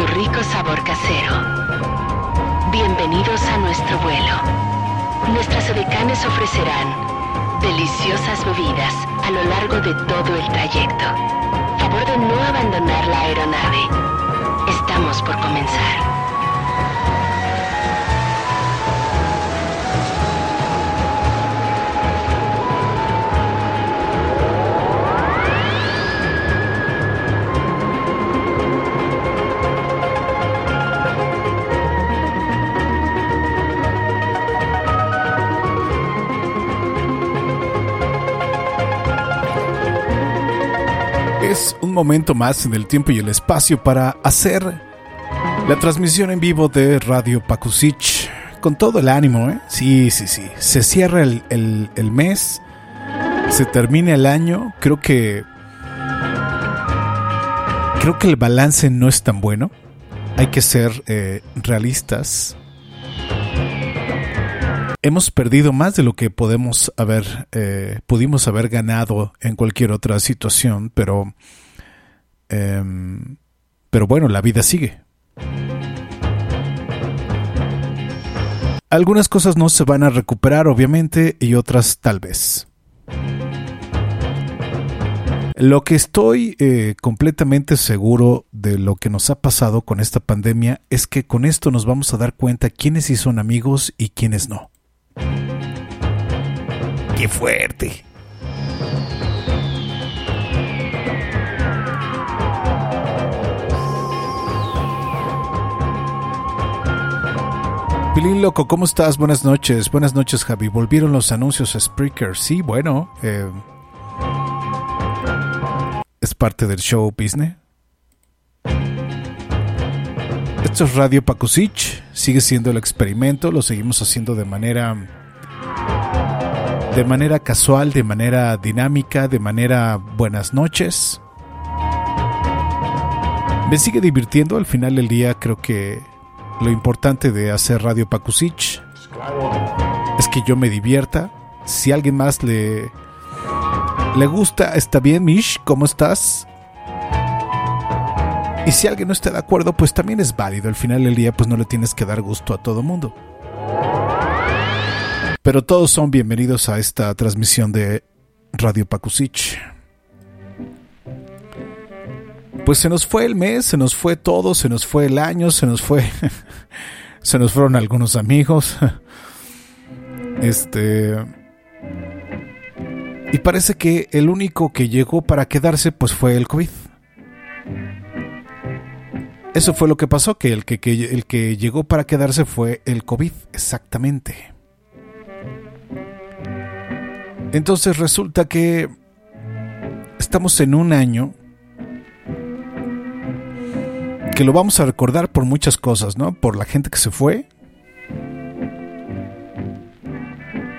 Su rico sabor casero. Bienvenidos a nuestro vuelo. Nuestras edecanes ofrecerán deliciosas bebidas a lo largo de todo el trayecto. Favor de no abandonar la aeronave. Estamos por comenzar. Un momento más en el tiempo y el espacio para hacer la transmisión en vivo de Radio Pakusich con todo el ánimo, ¿eh? Sí, sí, sí. Se cierra el, el- el mes, se termina el año. Creo que. Creo que el balance no es tan bueno. Hay que ser eh, realistas. Hemos perdido más de lo que podemos haber, eh, pudimos haber ganado en cualquier otra situación, pero, em, pero bueno, la vida sigue. Algunas cosas no se van a recuperar, obviamente, y otras tal vez. Lo que estoy eh, completamente seguro de lo que nos ha pasado con esta pandemia es que con esto nos vamos a dar cuenta quiénes sí son amigos y quiénes no. ¡Qué fuerte! Pilín Loco, ¿cómo estás? Buenas noches. Buenas noches, Javi. Volvieron los anuncios a Spreaker. Sí, bueno. eh, es parte del show business. Esto es Radio Pakusich. Sigue siendo el experimento. Lo seguimos haciendo de manera. De manera casual, de manera dinámica, de manera buenas noches. Me sigue divirtiendo. Al final del día, creo que lo importante de hacer Radio Pakusich es que yo me divierta. Si a alguien más le, le gusta, está bien, Mish, ¿cómo estás? Y si alguien no está de acuerdo, pues también es válido. Al final del día, pues no le tienes que dar gusto a todo mundo. Pero todos son bienvenidos a esta transmisión de Radio Pakusich. Pues se nos fue el mes, se nos fue todo, se nos fue el año, se nos fue. se nos fueron algunos amigos. Este. Y parece que el único que llegó para quedarse, pues fue el COVID. Eso fue lo que pasó, que el que, que- el que llegó para quedarse fue el COVID, exactamente. Entonces resulta que estamos en un año que lo vamos a recordar por muchas cosas, ¿no? Por la gente que se fue.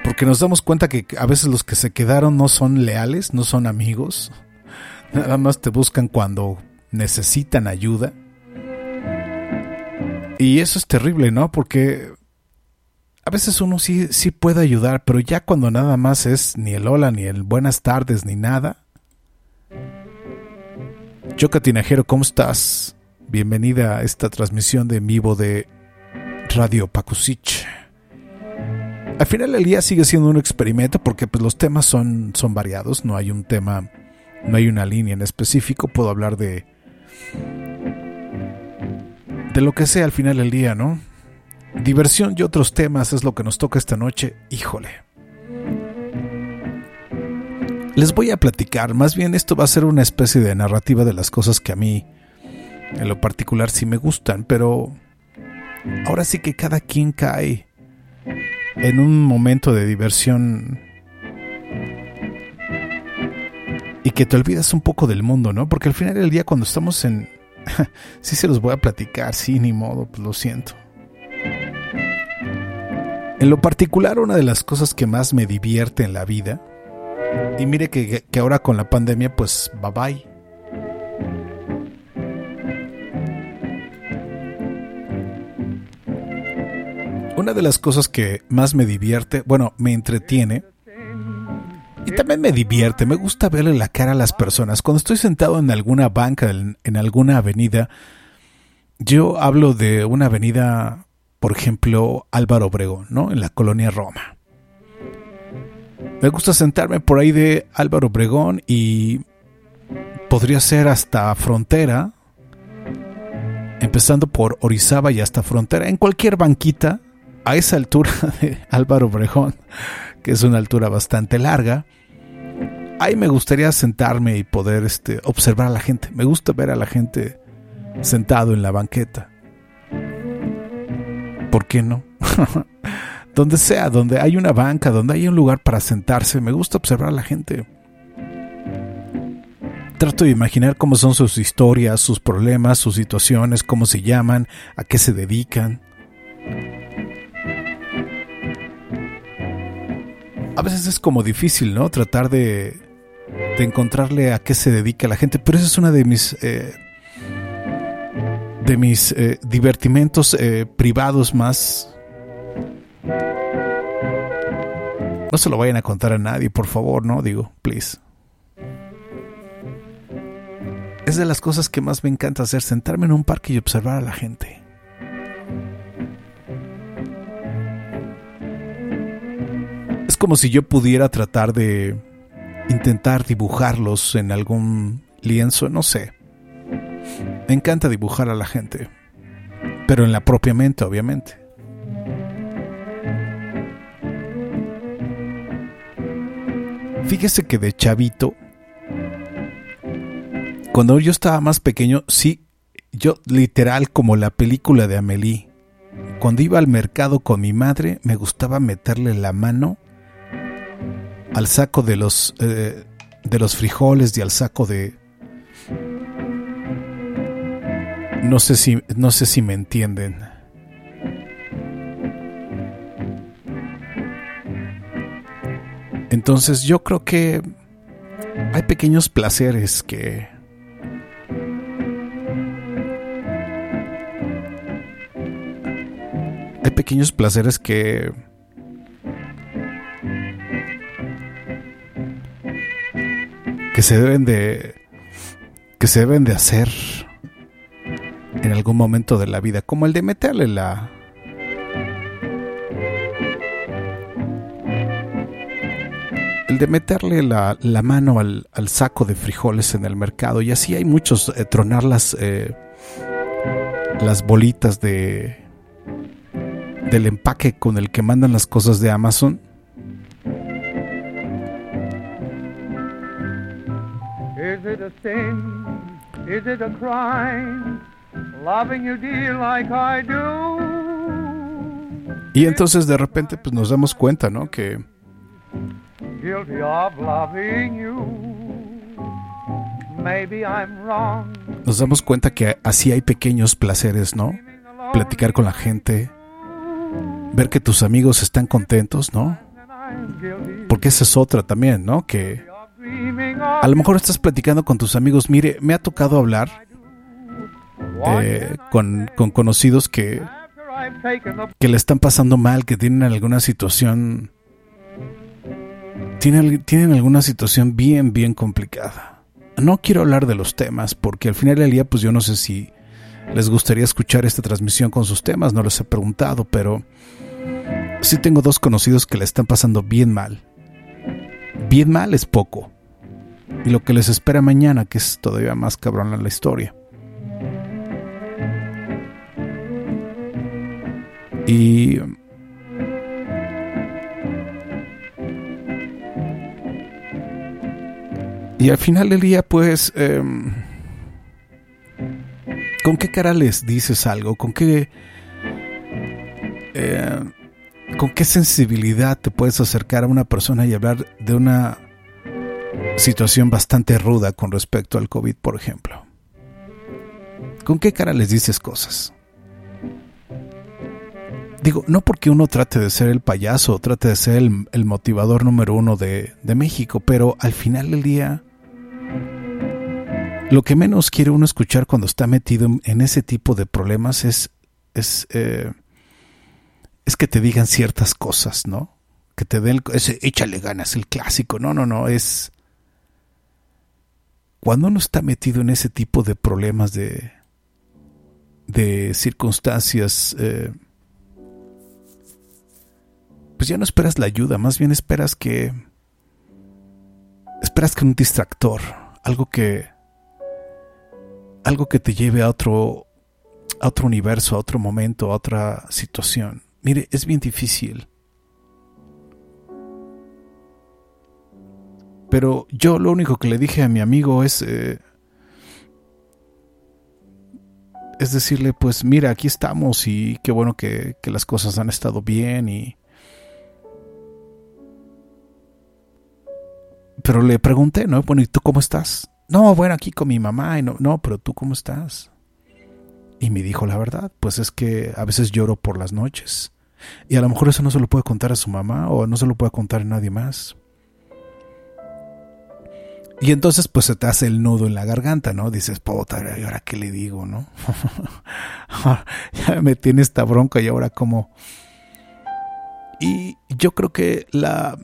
Porque nos damos cuenta que a veces los que se quedaron no son leales, no son amigos. Nada más te buscan cuando necesitan ayuda. Y eso es terrible, ¿no? Porque a veces uno sí, sí puede ayudar, pero ya cuando nada más es ni el hola, ni el buenas tardes, ni nada. Choca Tinajero, ¿cómo estás? Bienvenida a esta transmisión de en vivo de Radio Pakusich. al final del día sigue siendo un experimento porque pues, los temas son, son variados, no hay un tema, no hay una línea en específico, puedo hablar de de lo que sea al final del día, ¿no? Diversión y otros temas es lo que nos toca esta noche, híjole. Les voy a platicar, más bien esto va a ser una especie de narrativa de las cosas que a mí en lo particular sí me gustan, pero ahora sí que cada quien cae en un momento de diversión y que te olvidas un poco del mundo, ¿no? Porque al final del día cuando estamos en... sí se los voy a platicar, sí, ni modo, pues lo siento. En lo particular, una de las cosas que más me divierte en la vida, y mire que, que ahora con la pandemia, pues bye bye. Una de las cosas que más me divierte, bueno, me entretiene, y también me divierte, me gusta verle la cara a las personas. Cuando estoy sentado en alguna banca, en, alguna avenida, yo hablo de una avenida, por ejemplo, Álvaro Obregón, ¿no? En la colonia Roma. Me gusta sentarme por ahí de Álvaro Obregón y podría ser hasta Frontera, empezando por Orizaba y hasta Frontera, en cualquier banquita a esa altura de Álvaro Obregón, que es una altura bastante larga, ahí me gustaría sentarme y poder este, observar a la gente. Me gusta ver a la gente sentado en la banqueta. ¿Por qué no? donde sea, donde hay una banca, donde hay un lugar para sentarse, me gusta observar a la gente. Trato de imaginar cómo son sus historias, sus problemas, sus situaciones, cómo se llaman, a qué se dedican. A veces es como difícil, ¿no? Tratar de, encontrarle a qué se dedica la gente, pero esa es una de mis... Eh, de mis eh, divertimentos eh, privados más... No se lo vayan a contar a nadie, por favor, ¿no? Digo, please. Es de las cosas que más me encanta hacer, sentarme en un parque y observar a la gente. Como si yo pudiera tratar de intentar dibujarlos en algún lienzo, no sé. Me encanta dibujar a la gente, pero en la propia mente, obviamente. Fíjese que de chavito, cuando yo estaba más pequeño, sí, yo literal como la película de Amélie, cuando iba al mercado con mi madre, me gustaba meterle la mano al saco de los, eh, de los frijoles y al saco de... No sé si, no sé si me entienden. Entonces yo creo que hay pequeños placeres que... Hay pequeños placeres que que se deben de que se deben de hacer en algún momento de la vida, como el de meterle la el de meterle la, la mano al, al, saco de frijoles en el mercado. Y así hay muchos eh, tronar las eh, las bolitas de del empaque con el que mandan las cosas de Amazon Y entonces de repente pues nos damos cuenta, ¿no? Que nos damos cuenta que así hay pequeños placeres, ¿no? Platicar con la gente, ver que tus amigos están contentos, ¿no? Porque esa es otra también, ¿no? Que a lo mejor estás platicando con tus amigos. Mire, me ha tocado hablar eh, con, conocidos que, que le están pasando mal, que tienen alguna situación. Tienen, tienen alguna situación bien, bien complicada. No quiero hablar de los temas porque al final del día, pues yo no sé si les gustaría escuchar esta transmisión con sus temas, no les he preguntado, pero sí tengo dos conocidos que le están pasando bien mal. Bien mal es poco. Y lo que les espera mañana, que es todavía más cabrón en la historia. Y Y al final del día, pues, em, ¿con qué cara les dices algo? ¿Con qué, em, con qué sensibilidad te puedes acercar a una persona y hablar de una situación bastante ruda con respecto al COVID, por ejemplo? ¿Con qué cara les dices cosas? Digo, no porque uno trate de ser el payaso, trate de ser el, motivador número uno de, México, pero al final del día lo que menos quiere uno escuchar cuando está metido en ese tipo de problemas es, es, eh, es que te digan ciertas cosas, ¿no? Que te den ese échale ganas, el clásico. No, no, no, es cuando uno está metido en ese tipo de problemas de, de circunstancias, eh, pues ya no esperas la ayuda, más bien esperas que esperas que un distractor, algo que algo que te lleve a otro, a otro universo, a otro momento, a otra situación. Mire, es bien difícil. Pero yo lo único que le dije a mi amigo es... Eh, es decirle, pues mira, aquí estamos y qué bueno que, que las cosas han estado bien y... Pero le pregunté, ¿no? Bueno, ¿y tú cómo estás? No, bueno, aquí con mi mamá. Y no, no, pero tú cómo estás. Y me dijo la verdad, pues es que a veces lloro por las noches. Y a lo mejor eso no se lo puede contar a su mamá o no se lo puede contar a nadie más. Y entonces pues se te hace el nudo en la garganta, ¿no? Dices, puta, ¿y ahora qué le digo, no? ya me tiene esta bronca y ahora cómo... Y yo creo que la,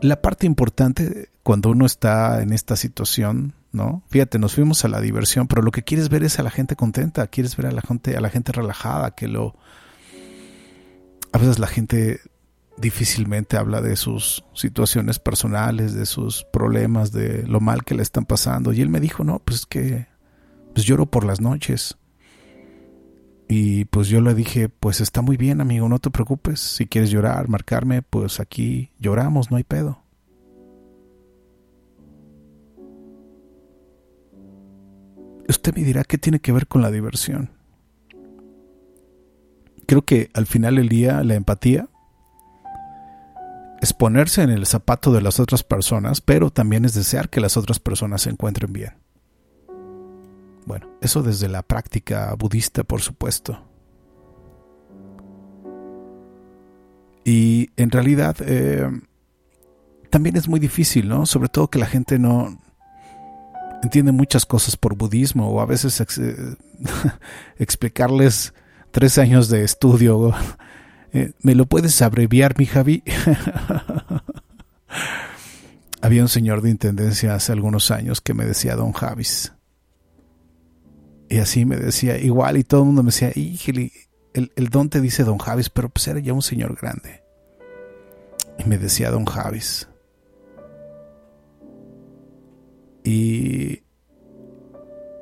la parte importante cuando uno está en esta situación, ¿no? Fíjate, nos fuimos a la diversión, pero lo que quieres ver es a la gente contenta, quieres ver a la gente, a la gente relajada, que lo a veces la gente difícilmente habla de sus situaciones personales, de sus problemas, de lo mal que le están pasando. Y él me dijo, no, pues es que pues lloro por las noches. Y pues yo le dije, pues está muy bien, amigo, no te preocupes. Si quieres llorar, marcarme, pues aquí lloramos, no hay pedo. Usted me dirá qué tiene que ver con la diversión. Creo que al final del día la empatía es ponerse en el zapato de las otras personas, pero también es desear que las otras personas se encuentren bien. Bueno, eso desde la práctica budista, por supuesto. Y en realidad eh, también es muy difícil, ¿no? Sobre todo que la gente no entiende muchas cosas por budismo o a veces explicarles tres años de estudio. Eh, ¿Me lo puedes abreviar, mi Javi? Había un señor de intendencia hace algunos años que me decía Don Javis. Y así me decía, igual, y todo el mundo me decía, híjole, el, el don te dice don Javis, pero pues era ya un señor grande. Y me decía don Javis. Y,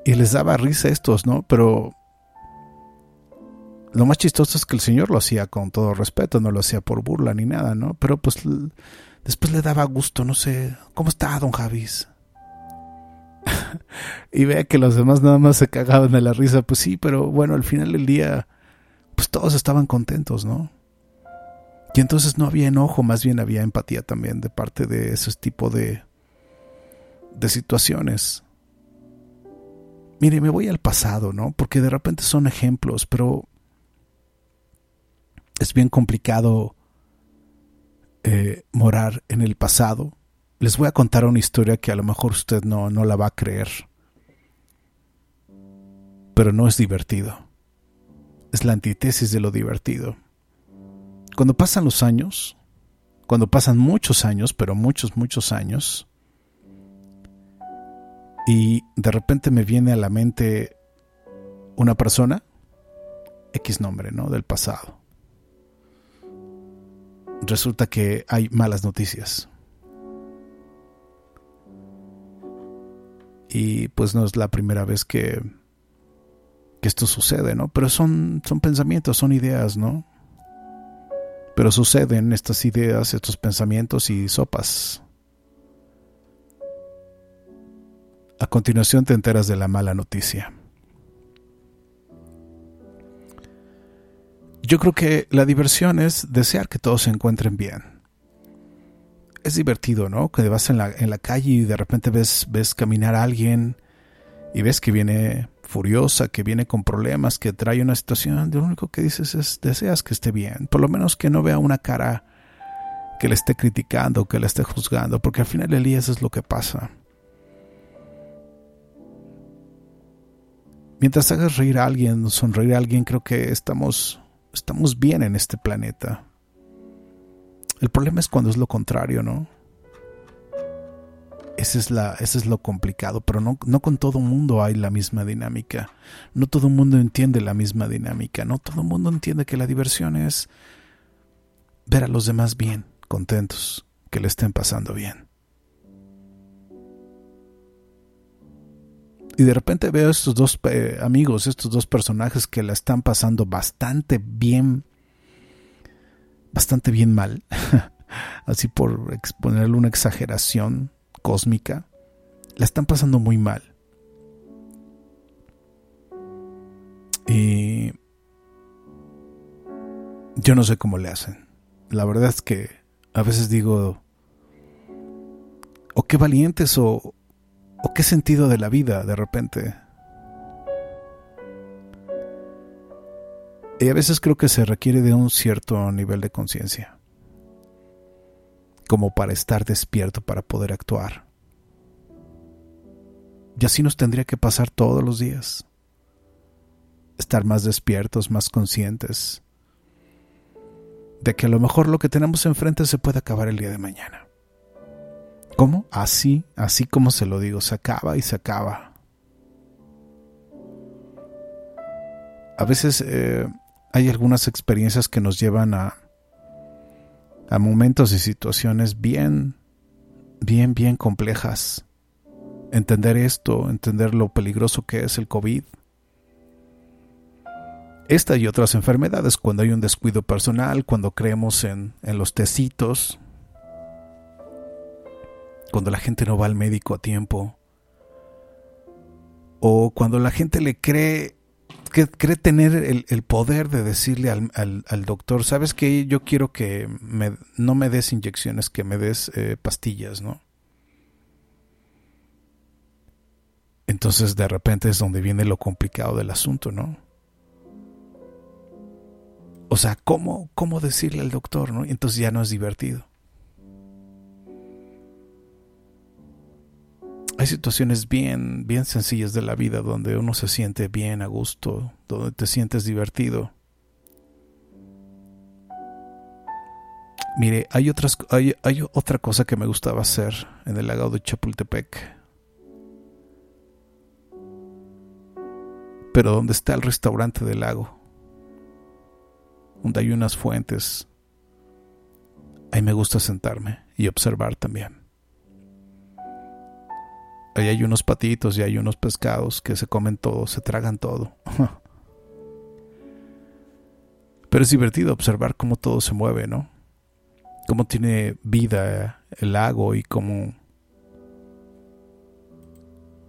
y les daba risa a estos, ¿no? Pero lo más chistoso es que el señor lo hacía con todo respeto, no lo hacía por burla ni nada, ¿no? Pero pues después le daba gusto, no sé, ¿cómo está don Javis? y vea que los demás nada más se cagaban de la risa, pues sí, pero bueno, al final del día, pues todos estaban contentos, ¿no? Y entonces no había enojo, más bien había empatía también de parte de ese tipo de, de situaciones. Mire, me voy al pasado, ¿no? Porque de repente son ejemplos, pero es bien complicado eh, morar en el pasado les voy a contar una historia que a lo mejor usted no, no la va a creer. Pero no es divertido. Es la antítesis de lo divertido. Cuando pasan los años, cuando pasan muchos años, pero muchos, muchos años, y de repente me viene a la mente una persona, X nombre, ¿no? Del pasado. Resulta que hay malas noticias. Y pues no es la primera vez que, que esto sucede, ¿no? Pero son, son pensamientos, son ideas, ¿no? Pero suceden estas ideas, estos pensamientos y sopas. A continuación te enteras de la mala noticia. Yo creo que la diversión es desear que todos se encuentren bien. Es divertido, ¿no? Que vas en la, en la calle y de repente ves, ves caminar a alguien y ves que viene furiosa, que viene con problemas, que trae una situación, lo único que dices es deseas que esté bien, por lo menos que no vea una cara que le esté criticando, que le esté juzgando, porque al final del día eso es lo que pasa. Mientras hagas reír a alguien, sonreír a alguien, creo que estamos, estamos bien en este planeta. El problema es cuando es lo contrario, ¿no? Ese es, la, es lo complicado, pero no, no con todo mundo hay la misma dinámica. No todo mundo entiende la misma dinámica. No todo mundo entiende que la diversión es ver a los demás bien, contentos, que le estén pasando bien. Y de repente veo estos dos amigos, estos dos personajes que la están pasando bastante bien, bastante bien mal, así por exponerle una exageración cósmica, la están pasando muy mal. Y yo no sé cómo le hacen. La verdad es que a veces digo, o qué valientes o, ¿O qué sentido de la vida de repente? Y a veces creo que se requiere de un cierto nivel de conciencia, como para estar despierto para poder actuar. Y así nos tendría que pasar todos los días. Estar más despiertos, más conscientes de que a lo mejor lo que tenemos enfrente se puede acabar el día de mañana. ¿Cómo? Así, así como se lo digo, se acaba y se acaba. A veces eh, hay algunas experiencias que nos llevan a, a momentos y situaciones bien, bien, bien complejas. Entender esto, entender lo peligroso que es el COVID. Esta y otras enfermedades, cuando hay un descuido personal, cuando creemos en, en los tecitos, cuando la gente no va al médico a tiempo, o cuando la gente le cree, que cree tener el, poder de decirle al, doctor, sabes que yo quiero que no me des inyecciones, que me des eh, pastillas, ¿no? Entonces de repente es donde viene lo complicado del asunto, ¿no? O sea, ¿cómo, cómo decirle al doctor, ¿no? Entonces ya no es divertido. Hay situaciones bien, bien sencillas de la vida donde uno se siente bien a gusto, donde te sientes divertido. Mire, hay, otras, hay, hay otra cosa que me gustaba hacer en el lago de Chapultepec. Pero donde está el restaurante del lago, donde hay unas fuentes, ahí me gusta sentarme y observar también. Ahí hay unos patitos y hay unos pescados que se comen todo, se tragan todo. Pero es divertido observar cómo todo se mueve, ¿no? Cómo tiene vida el lago y cómo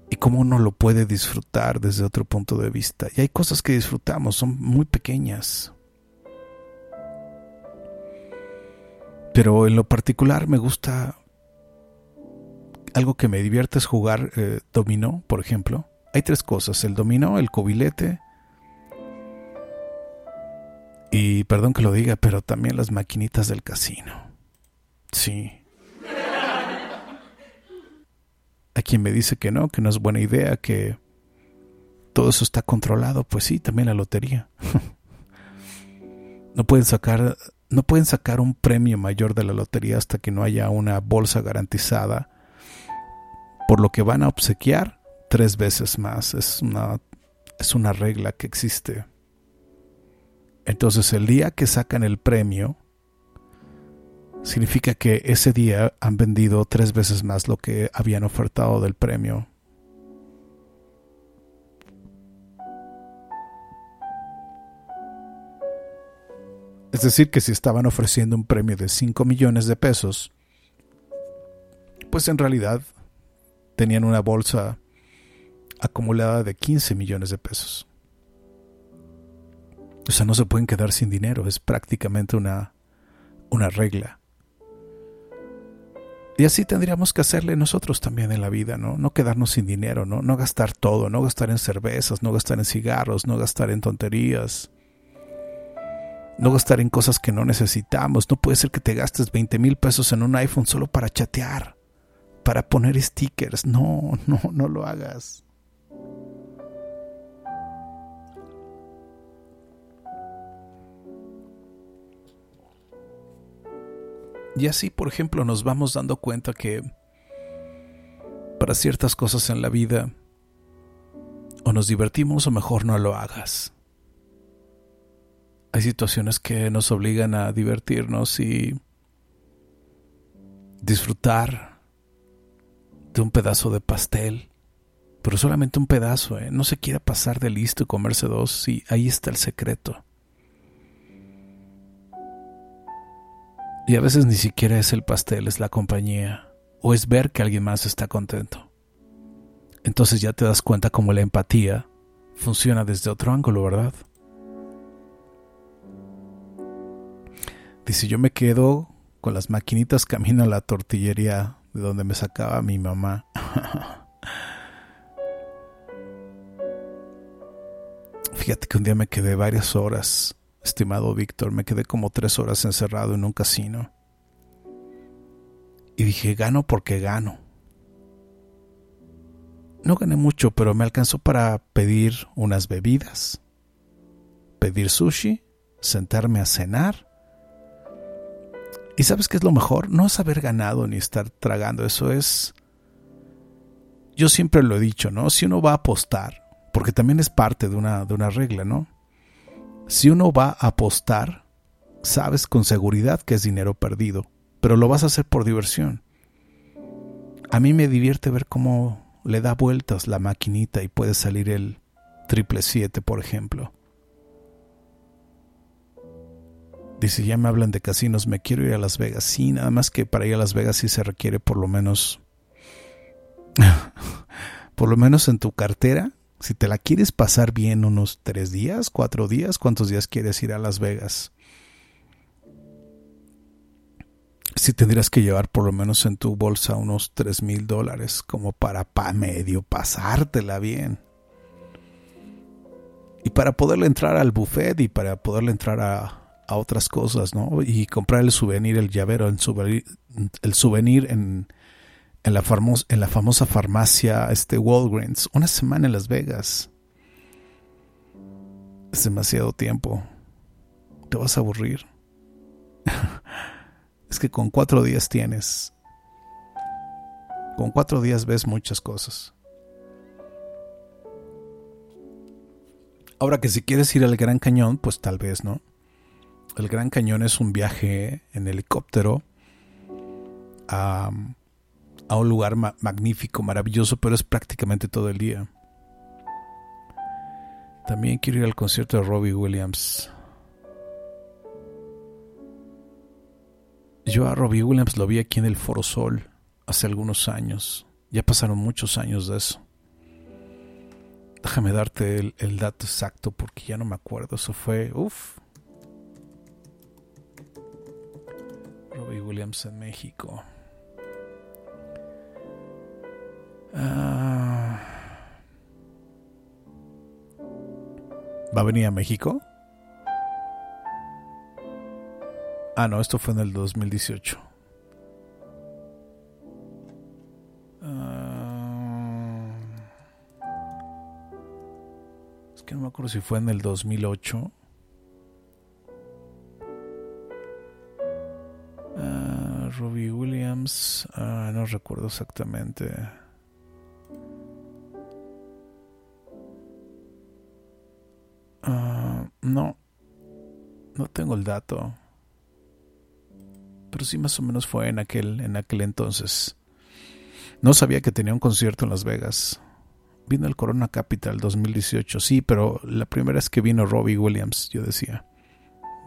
y cómo uno lo puede disfrutar desde otro punto de vista. Y hay cosas que disfrutamos, son muy pequeñas. Pero en lo particular me gusta algo que me divierte es jugar eh, dominó, por ejemplo. Hay tres cosas, el dominó, el cobilete y perdón que lo diga, pero también las maquinitas del casino. Sí. Hay quien me dice que no, que no es buena idea, que todo eso está controlado. Pues sí, también la lotería. no pueden sacar, no pueden sacar un premio mayor de la lotería hasta que no haya una bolsa garantizada por lo que van a obsequiar tres veces más. Es una, es una regla que existe. Entonces el día que sacan el premio, significa que ese día han vendido tres veces más lo que habían ofertado del premio. Es decir, que si estaban ofreciendo un premio de 5 millones de pesos, pues en realidad tenían una bolsa acumulada de 15 millones de pesos. O sea, no se pueden quedar sin dinero, es prácticamente una, una regla. Y así tendríamos que hacerle nosotros también en la vida, ¿no? No quedarnos sin dinero, ¿no? No gastar todo, no gastar en cervezas, no gastar en cigarros, no gastar en tonterías. No gastar en cosas que no necesitamos. No puede ser que te gastes 20 mil pesos en un iPhone solo para chatear, para poner stickers. No, no, no lo hagas. Y así, por ejemplo, nos vamos dando cuenta que para ciertas cosas en la vida o nos divertimos o mejor no lo hagas. Hay situaciones que nos obligan a divertirnos y disfrutar de un pedazo de pastel, pero solamente un pedazo, ¿eh? no se quiera pasar de listo y comerse dos, y ahí está el secreto. Y a veces ni siquiera es el pastel, es la compañía, o es ver que alguien más está contento. Entonces ya te das cuenta cómo la empatía funciona desde otro ángulo, ¿verdad? Dice, yo me quedo con las maquinitas camino a la tortillería de donde me sacaba mi mamá. Fíjate que un día me quedé varias horas estimado Víctor, me quedé como tres horas encerrado en un casino. Y dije, gano porque gano. No gané mucho, pero me alcanzó para pedir unas bebidas, pedir sushi, sentarme a cenar. ¿Y sabes qué es lo mejor? No es haber ganado ni estar tragando, eso es... Yo siempre lo he dicho, ¿no? Si uno va a apostar, porque también es parte de una, de una regla, ¿no? Si uno va a apostar, sabes con seguridad que es dinero perdido, pero lo vas a hacer por diversión. A mí me divierte ver cómo le da vueltas la maquinita y puede salir el triple siete, por ejemplo. Dice, ya me hablan de casinos, me quiero ir a Las Vegas. Sí, nada más que para ir a Las Vegas sí se requiere por lo menos, por lo menos en tu cartera, si te la quieres pasar bien unos tres días, cuatro días, ¿cuántos días quieres ir a Las Vegas? Si tendrías que llevar por lo menos en tu bolsa unos tres mil dólares como para pa medio pasártela bien. Y para poderle entrar al buffet y para poderle entrar a, a otras cosas, ¿no? Y comprar el souvenir, el llavero, el souvenir, el souvenir en, en la, famosa farmacia este Walgreens, una semana en Las Vegas. Es demasiado tiempo. Te vas a aburrir. es que con cuatro días tienes. Con cuatro días ves muchas cosas. Ahora que si quieres ir al Gran Cañón, pues tal vez, ¿no? El Gran Cañón es un viaje en helicóptero a un lugar magnífico, maravilloso, pero es prácticamente todo el día. También quiero ir al concierto de Robbie Williams. Yo a Robbie Williams lo vi aquí en el Foro Sol hace algunos años. Ya pasaron muchos años de eso. Déjame darte el, el dato exacto porque ya no me acuerdo. Eso fue, uff. Robbie Williams en México. Ah. ¿Va a venir a México? Ah, no, esto fue en el 2018. Ah. es que no me acuerdo si fue en el 2008. Robbie Williams. no recuerdo exactamente. No, no tengo el dato. pero sí más o menos fue en aquel, en aquel entonces. No sabía que tenía un concierto en Las Vegas. Vino el Corona Capital 2018, sí, pero la primera vez que vino Robbie Williams, yo decía.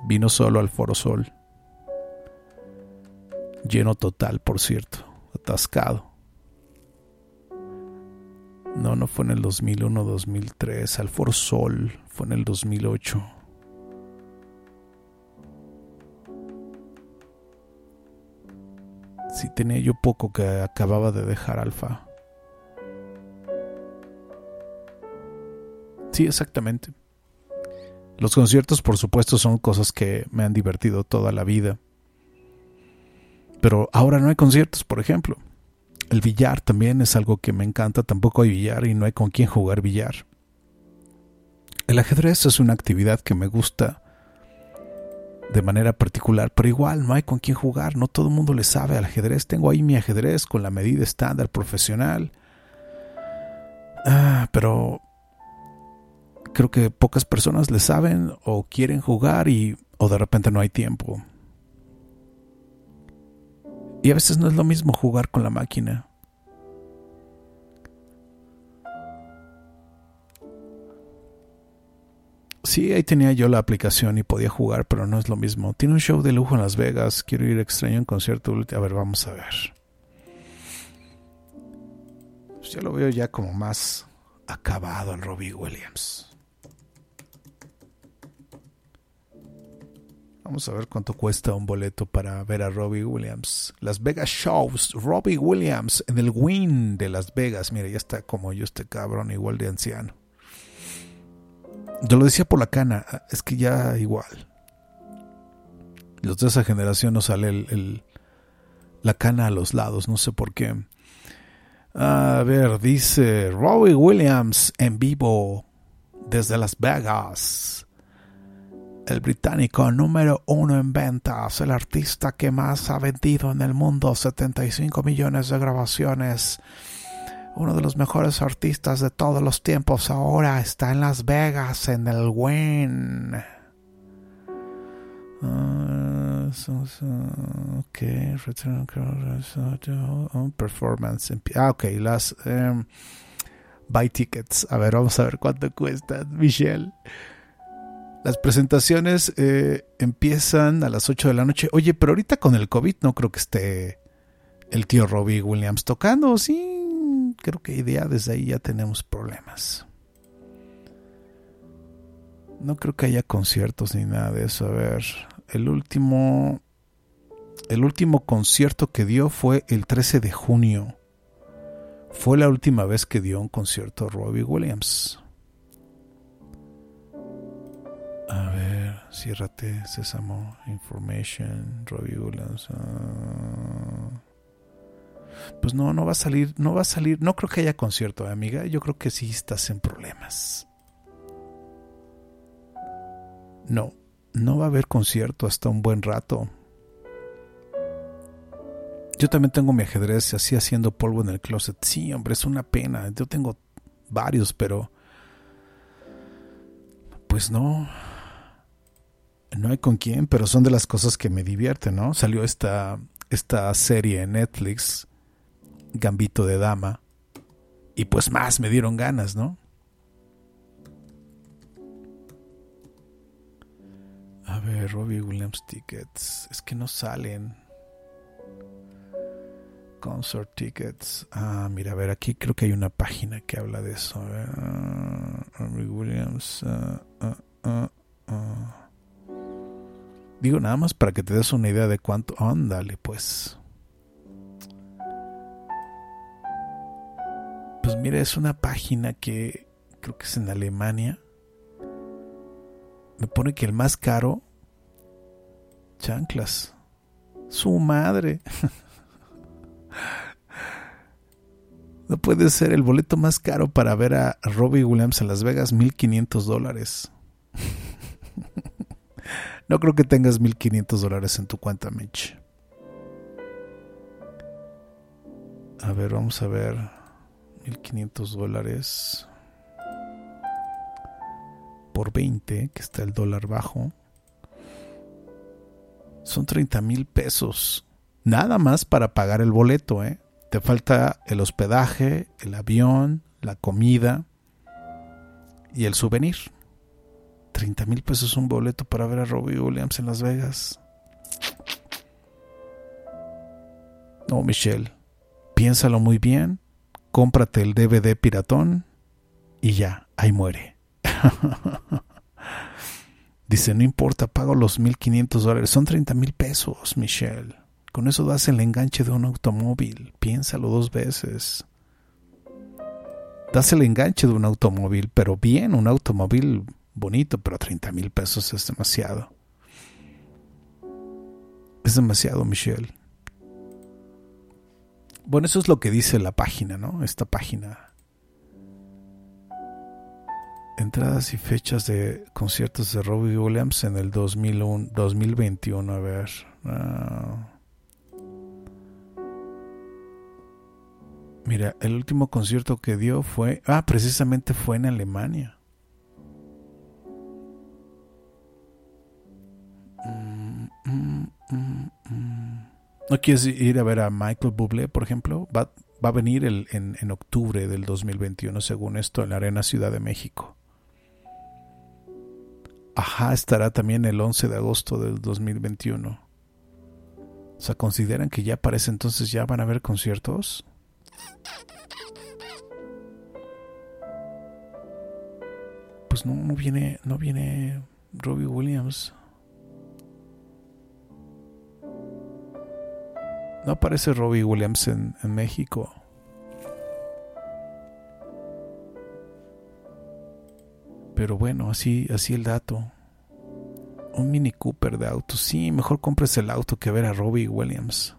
Vino solo al Foro Sol. Lleno total, por cierto. Atascado. No, no fue en el 2001, 2003. Al Foro Sol fue en el 2008. Sí, tenía yo poco que acababa de dejar Alfa. Sí, exactamente. Los conciertos, por supuesto, son cosas que me han divertido toda la vida. Pero ahora no hay conciertos, por ejemplo. El billar también es algo que me encanta. Tampoco hay billar y no hay con quién jugar billar. El ajedrez es una actividad que me gusta de manera particular, pero igual no hay con quién jugar, no todo el mundo le sabe al ajedrez. Tengo ahí mi ajedrez con la medida estándar profesional. Ah, pero creo que pocas personas le saben o quieren jugar y o de repente no hay tiempo. Y a veces no es lo mismo jugar con la máquina. Sí, ahí tenía yo la aplicación y podía jugar, pero no es lo mismo. Tiene un show de lujo en Las Vegas. Quiero ir extraño en concierto. A ver, vamos a ver. Pues yo lo veo ya como más acabado el Robbie Williams. Vamos a ver cuánto cuesta un boleto para ver a Robbie Williams. Las Vegas Shows. Robbie Williams en el Win de Las Vegas. Mira, ya está como yo este cabrón, igual de anciano. Yo lo decía por la cana, es que ya igual. Los de esa generación no sale el, la cana a los lados, no sé por qué. A ver, dice Robbie Williams en vivo desde Las Vegas. El británico número uno en ventas, el artista que más ha vendido en el mundo, 75 millones de grabaciones uno de los mejores artistas de todos los tiempos ahora está en Las Vegas en el Win. Uh, ok, performance. Ah, ok, las um, buy tickets. A ver, vamos a ver cuánto cuesta, Michelle. Las presentaciones eh, empiezan a las 8 de la noche. Oye, pero ahorita con el COVID no creo que esté el tío Robbie Williams tocando, ¿sí? creo que ya desde ahí ya tenemos problemas. No creo que haya conciertos ni nada de eso. A ver, el último el último concierto que dio fue el 13 de junio. Fue la última vez que dio un concierto Robbie Williams. A ver, ciérrate, Sésamo, Information, Williams. Ah. Pues no, no va a salir, no va a salir, no creo que haya concierto, amiga. Yo creo que sí estás en problemas. No, no va a haber concierto hasta un buen rato. Yo también tengo mi ajedrez así haciendo polvo en el closet. Sí, hombre, es una pena. Yo tengo varios, pero pues no. No hay con quién, pero son de las cosas que me divierten, ¿no? Salió esta, esta serie en Netflix Gambito de Dama. Y pues más me dieron ganas, ¿no? A ver, Robbie Williams tickets. Es que no salen. Concert tickets. Ah, mira, a ver, aquí creo que hay una página que habla de eso. A ver, Robbie Williams. Uh, uh, uh, Digo nada más para que te des una idea de cuánto. Ándale, pues. Pues mira, es una página que creo que es en Alemania. Me pone que el más caro, chanclas. Su madre. No puede ser el boleto más caro para ver a Robbie Williams en Las Vegas, 1500 dólares. No creo que tengas 1500 dólares en tu cuenta, Mitch. A ver, vamos a ver. 1500 dólares por 20, que está el dólar bajo. Son 30 mil pesos. Nada más para pagar el boleto, ¿eh? Te falta el hospedaje, el avión, la comida y el souvenir. 30 mil pesos un boleto para ver a Robbie Williams en Las Vegas. No, Michelle, piénsalo muy bien, cómprate el DVD piratón y ya, ahí muere. Dice, no importa, pago los 1.500 dólares, son 30 mil pesos, Michelle. Con eso das el enganche de un automóvil, piénsalo dos veces. Das el enganche de un automóvil, pero bien, un automóvil bonito, pero 30 mil pesos es demasiado. Es demasiado, Michelle. Bueno, eso es lo que dice la página, ¿no? Esta página. Entradas y fechas de conciertos de Robbie Williams en el 2001, 2021. A ver. Ah. Mira, el último concierto que dio fue. Ah, precisamente fue en Alemania. ¿No quieres ir a ver a Michael Bublé, por ejemplo? Va, va a venir el, en, en, octubre del 2021, según esto, en la Arena Ciudad de México. Ajá, estará también el 11 de agosto del 2021. O sea, ¿consideran que ya para ese entonces ya van a haber conciertos? Pues no, no viene, no viene Robbie Williams. No aparece Robbie Williams en, México. Pero bueno, así, así el dato. Un Mini Cooper de auto. Sí, mejor compres el auto que ver a Robbie Williams.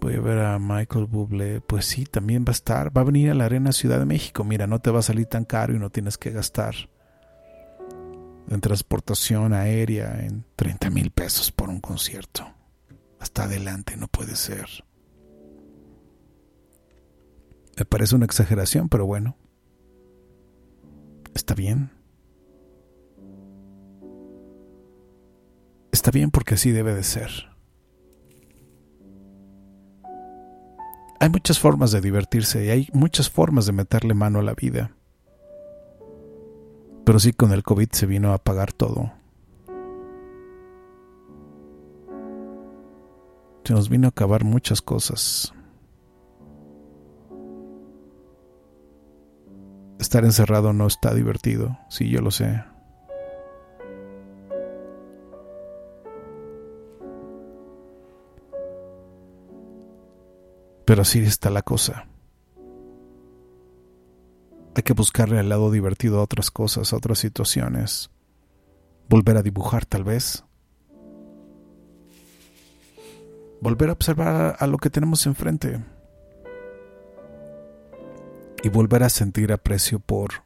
Voy a ver a Michael Bublé. Pues sí, también va a estar. Va a venir a la Arena Ciudad de México. Mira, no te va a salir tan caro y no tienes que gastar en transportación aérea en 30 mil pesos por un concierto. Hasta adelante, no puede ser. Me parece una exageración, pero bueno. Está bien. Está bien porque así debe de ser. Hay muchas formas de divertirse y hay muchas formas de meterle mano a la vida. Pero sí con el COVID se vino a apagar todo. Se nos vino a acabar muchas cosas. Estar encerrado no está divertido, sí, yo lo sé. Pero así está la cosa. Hay que buscarle al lado divertido a otras cosas, a otras situaciones. Volver a dibujar tal vez. Volver a observar a lo que tenemos enfrente y volver a sentir aprecio por,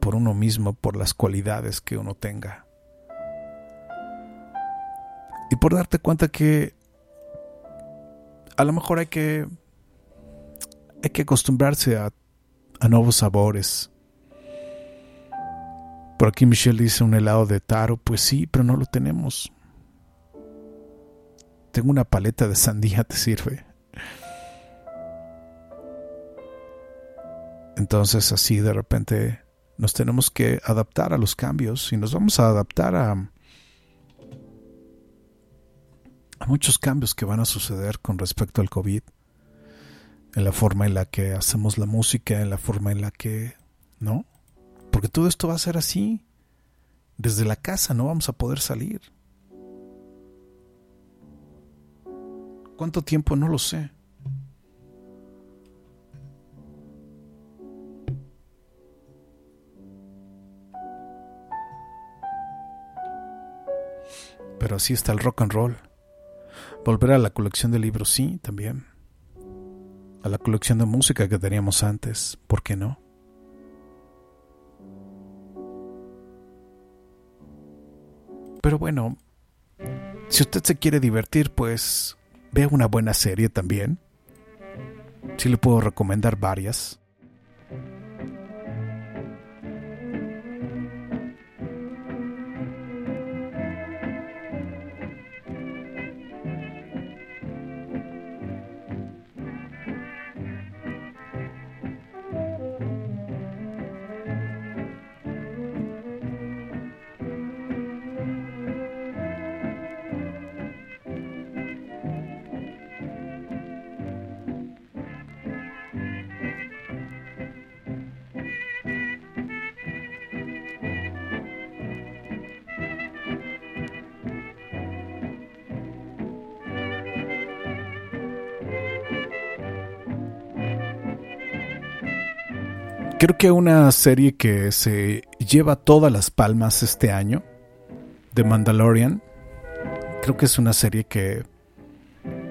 por uno mismo, por las cualidades que uno tenga. Y por darte cuenta que a lo mejor hay que hay que acostumbrarse a, a nuevos sabores. Por aquí Michelle dice un helado de taro, pues sí, pero no lo tenemos. Tengo una paleta de sandía, ¿te sirve? Entonces así de repente nos tenemos que adaptar a los cambios y nos vamos a adaptar a, a muchos cambios que van a suceder con respecto al COVID, en la forma en la que hacemos la música, en la forma en la que, ¿no? Porque todo esto va a ser así. Desde la casa no vamos a poder salir. ¿Cuánto tiempo? No lo sé. Pero así está el rock and roll. Volver a la colección de libros, sí, también. A la colección de música que teníamos antes, ¿por qué no? Pero bueno, si usted se quiere divertir, pues vea una buena serie también. Sí le puedo recomendar varias. Creo que una serie que se lleva todas las palmas este año, The Mandalorian, creo que es una serie que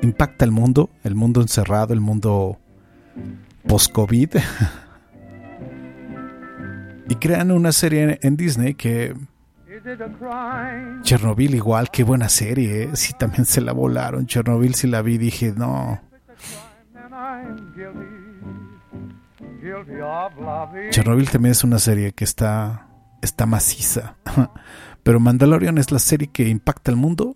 impacta el mundo, el mundo encerrado, el mundo post-COVID. y crean una serie en Disney que... Chernobyl igual, qué buena serie, ¿eh? sí también se la volaron. Chernobyl si la vi dije, no. Chernobyl también es una serie que está, está maciza. Pero Mandalorian es la serie que impacta al mundo.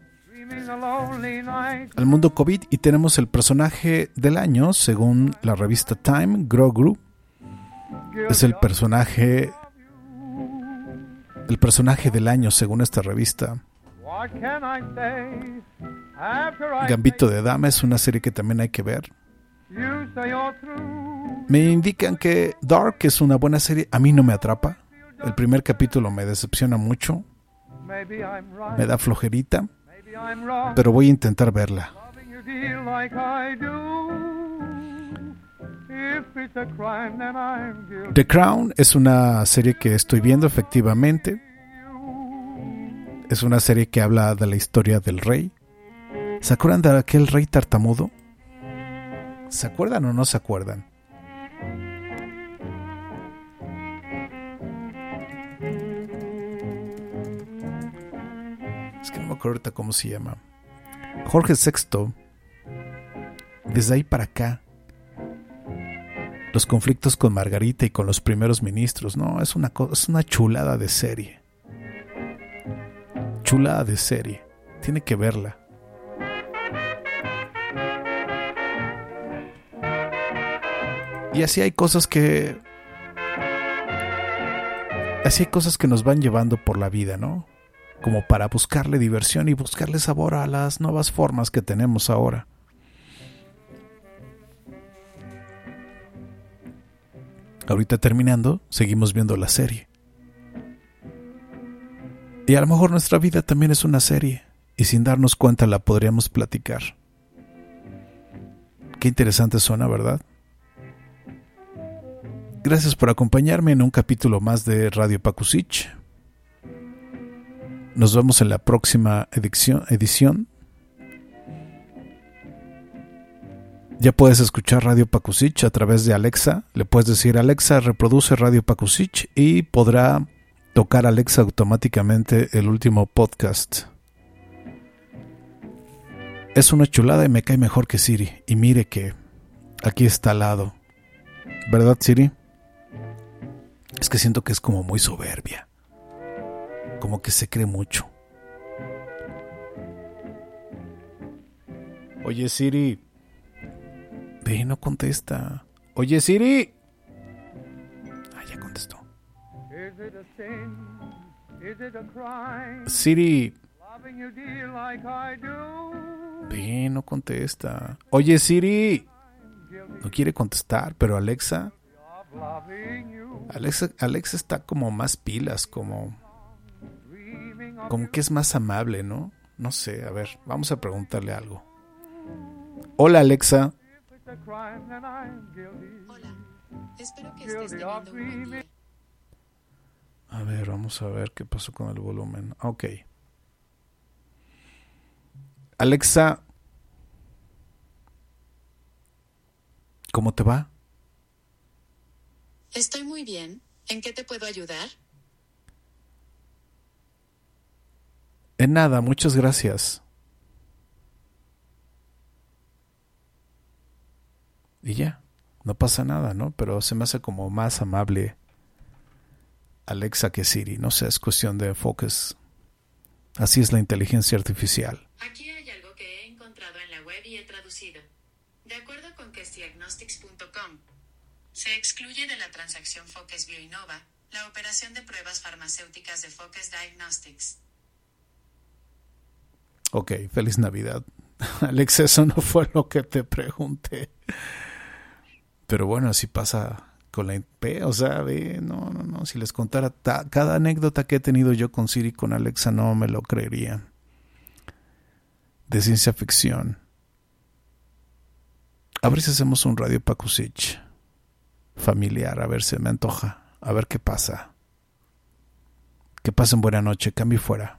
Al mundo COVID y tenemos el personaje del año, según la revista Time, Grogu. Es el personaje el personaje del año según esta revista. Gambito de Dama es una serie que también hay que ver. Me indican que Dark es una buena serie. A mí no me atrapa. El primer capítulo me decepciona mucho. Me da flojerita. Pero voy a intentar verla. The Crown es una serie que estoy viendo efectivamente. Es una serie que habla de la historia del rey. ¿Se acuerdan de aquel rey tartamudo? ¿Se acuerdan o no se acuerdan? Que no me acuerdo ahorita cómo se llama. Jorge VI, desde ahí para acá, los conflictos con Margarita y con los primeros ministros, no, es una, es una chulada de serie. Chulada de serie. Tiene que verla. Y así hay cosas que... Así hay cosas que nos van llevando por la vida, ¿no? Como para buscarle diversión y buscarle sabor a las nuevas formas que tenemos ahora. Ahorita terminando, seguimos viendo la serie. Y a lo mejor nuestra vida también es una serie, y sin darnos cuenta la podríamos platicar. Qué interesante suena, ¿verdad? Gracias por acompañarme en un capítulo más de Radio Pakusich. Nos vemos en la próxima edición Ya puedes escuchar Radio Pakusich a través de Alexa. Le puedes decir Alexa reproduce Radio Pakusich y podrá tocar Alexa automáticamente el último podcast. Es una chulada y me cae mejor que Siri. Y mire que aquí está al lado. ¿Verdad, Siri? Es que siento que es como muy soberbia. Como que se cree mucho. Oye, Siri. Ve, no contesta. Oye, Siri. Ah, ya contestó. Siri. Ve, no contesta. Oye, Siri. No quiere contestar, pero Alexa. Alexa, Alexa está como más pilas, como. Como que es más amable, ¿no? No sé, a ver, vamos a preguntarle algo. Hola Alexa. Hola, espero que estés teniendo un buen. A ver, vamos a ver qué pasó con el volumen. Ok. Alexa, ¿cómo te va? Estoy muy bien. ¿En qué te puedo ayudar? En nada, muchas gracias. Y ya, no pasa nada, ¿no? Pero se me hace como más amable Alexa que Siri. No sé, es cuestión de enfoques. Así es la inteligencia artificial. Aquí hay algo que he encontrado en la web y he traducido. De acuerdo con questdiagnostics.com, se excluye de la transacción Focus Bioinnova la operación de pruebas farmacéuticas de Focus Diagnostics. Ok, feliz Navidad. Alexa, eso no fue lo que te pregunté. Pero bueno, así pasa con la IP, o sea, ve, no, no, no, si les contara cada anécdota que he tenido yo con Siri, con Alexa, no me lo creerían. De ciencia ficción. A ver si hacemos un radio Pakusich. familiar. A ver, se me antoja. A ver qué pasa. Que pasen buena noche. Cambio fuera.